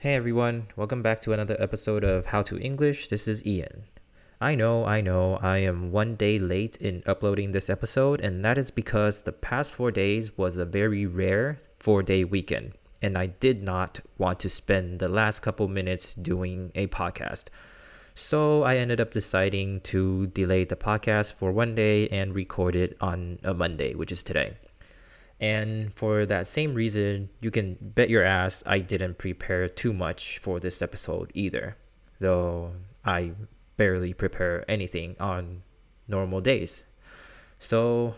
Hey everyone, welcome back to another episode of How to English. This is Ian. I know, I know, I am one day late in uploading this episode, and that is because the past four days was a very rare four day weekend, and I did not want to spend the last couple minutes doing a podcast. So I ended up deciding to delay the podcast for one day and record it on a Monday, which is today. And for that same reason, you can bet your ass I didn't prepare too much for this episode either. Though I barely prepare anything on normal days. So,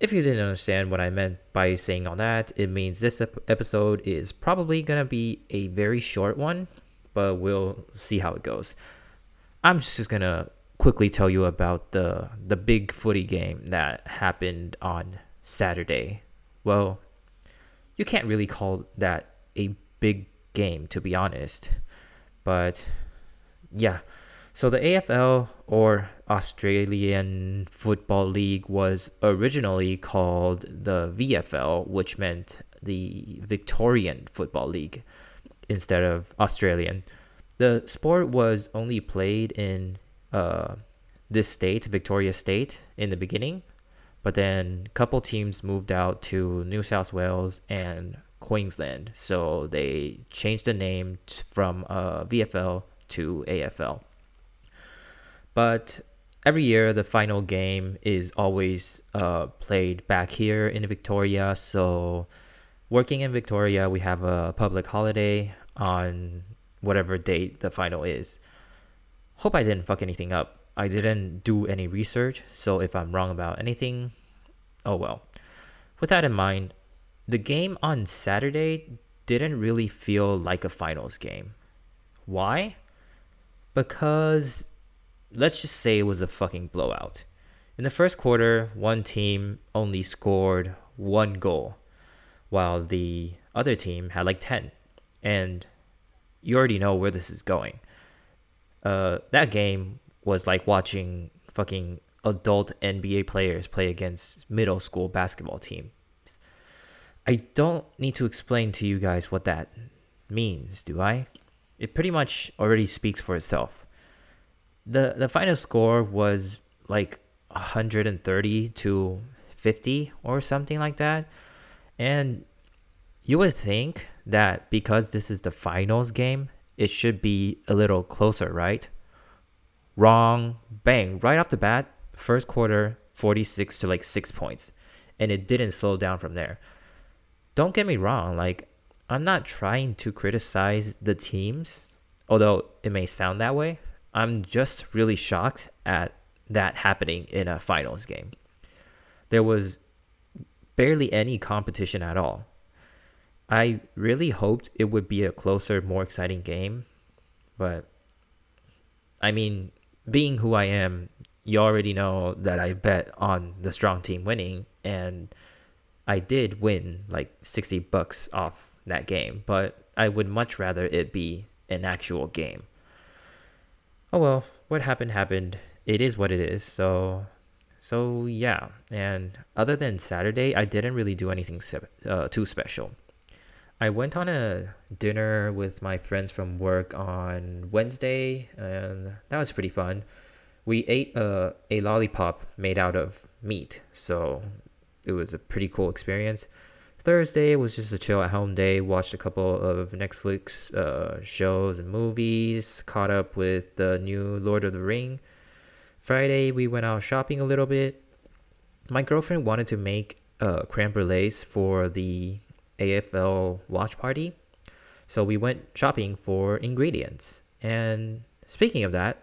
if you didn't understand what I meant by saying all that, it means this episode is probably gonna be a very short one, but we'll see how it goes. I'm just gonna quickly tell you about the the big footy game that happened on Saturday well, you can't really call that a big game, to be honest. But yeah, so the AFL or Australian Football League was originally called the VFL, which meant the Victorian Football League instead of Australian. The sport was only played in uh, this state, Victoria State, in the beginning, but then a couple teams moved out to New South Wales and Queensland, so they changed the name from uh, VFL to AFL. But every year, the final game is always uh, played back here in Victoria. So, working in Victoria, we have a public holiday on whatever date the final is. Hope I didn't fuck anything up. I didn't do any research, so if I'm wrong about anything, oh well. With that in mind, the game on Saturday didn't really feel like a finals game. Why? Because let's just say it was a fucking blowout. In the first quarter, one team only scored one goal, while the other team had like 10. And you already know where this is going. Uh, that game was like watching fucking adult NBA players play against middle school basketball teams. I don't need to explain to you guys what that means, do I? It pretty much already speaks for itself. The the final score was like 130 to 50 or something like that. And you would think that because this is the finals game, it should be a little closer, right? Wrong. Bang. Right off the bat, first quarter 46 to like 6 points and it didn't slow down from there. Don't get me wrong, like I'm not trying to criticize the teams, although it may sound that way. I'm just really shocked at that happening in a finals game. There was barely any competition at all. I really hoped it would be a closer, more exciting game, but I mean, being who I am, you already know that I bet on the strong team winning, and I did win like 60 bucks off that game, but I would much rather it be an actual game. Oh well, what happened happened. It is what it is. So so yeah, and other than Saturday, I didn't really do anything uh, too special. I went on a dinner with my friends from work on Wednesday, and that was pretty fun we ate a, a lollipop made out of meat, so it was a pretty cool experience. Thursday was just a chill at home day. Watched a couple of Netflix uh, shows and movies. Caught up with the new Lord of the Ring. Friday we went out shopping a little bit. My girlfriend wanted to make uh, creme brulees for the AFL watch party, so we went shopping for ingredients. And speaking of that,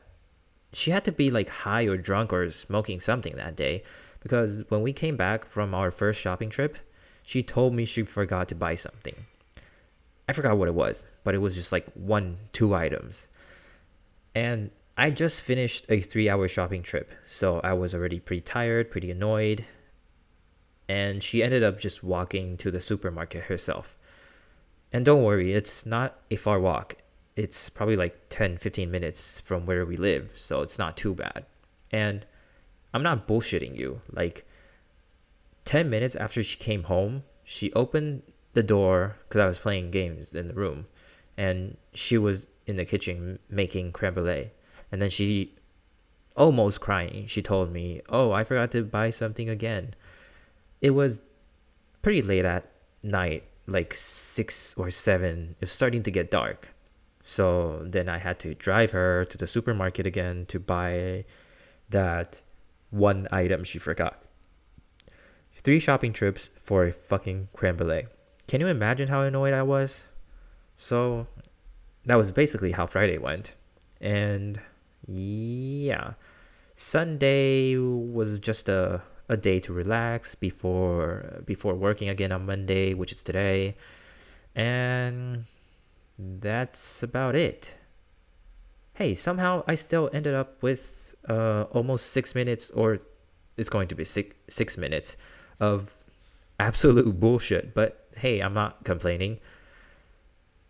she had to be like high or drunk or smoking something that day because when we came back from our first shopping trip, she told me she forgot to buy something. I forgot what it was, but it was just like one, two items. And I just finished a three hour shopping trip, so I was already pretty tired, pretty annoyed. And she ended up just walking to the supermarket herself. And don't worry, it's not a far walk it's probably like 10 15 minutes from where we live so it's not too bad and i'm not bullshitting you like 10 minutes after she came home she opened the door because i was playing games in the room and she was in the kitchen making creme brulee. And then she, almost crying, she told me, Oh, I forgot to buy something again. It was pretty late at night, like six or seven. It was starting to get dark. So then I had to drive her to the supermarket again to buy that one item she forgot. Three shopping trips for a fucking creme brulee. Can you imagine how annoyed I was? So that was basically how Friday went. And yeah, Sunday was just a, a day to relax before before working again on Monday, which is today. And that's about it. Hey, somehow I still ended up with uh, almost six minutes, or it's going to be six, six minutes of absolute bullshit. But hey, I'm not complaining.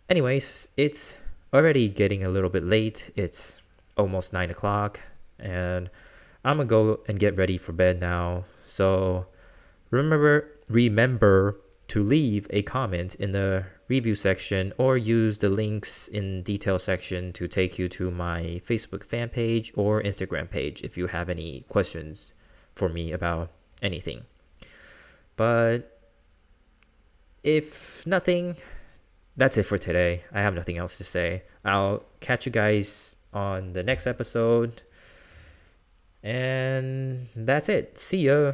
Anyways, it's already getting a little bit late. It's almost nine o'clock, and I'm gonna go and get ready for bed now. So remember, remember to leave a comment in the review section or use the links in detail section to take you to my Facebook fan page or Instagram page if you have any questions for me about anything. But if nothing, that's it for today. I have nothing else to say. I'll catch you guys on the next episode. And that's it. See ya.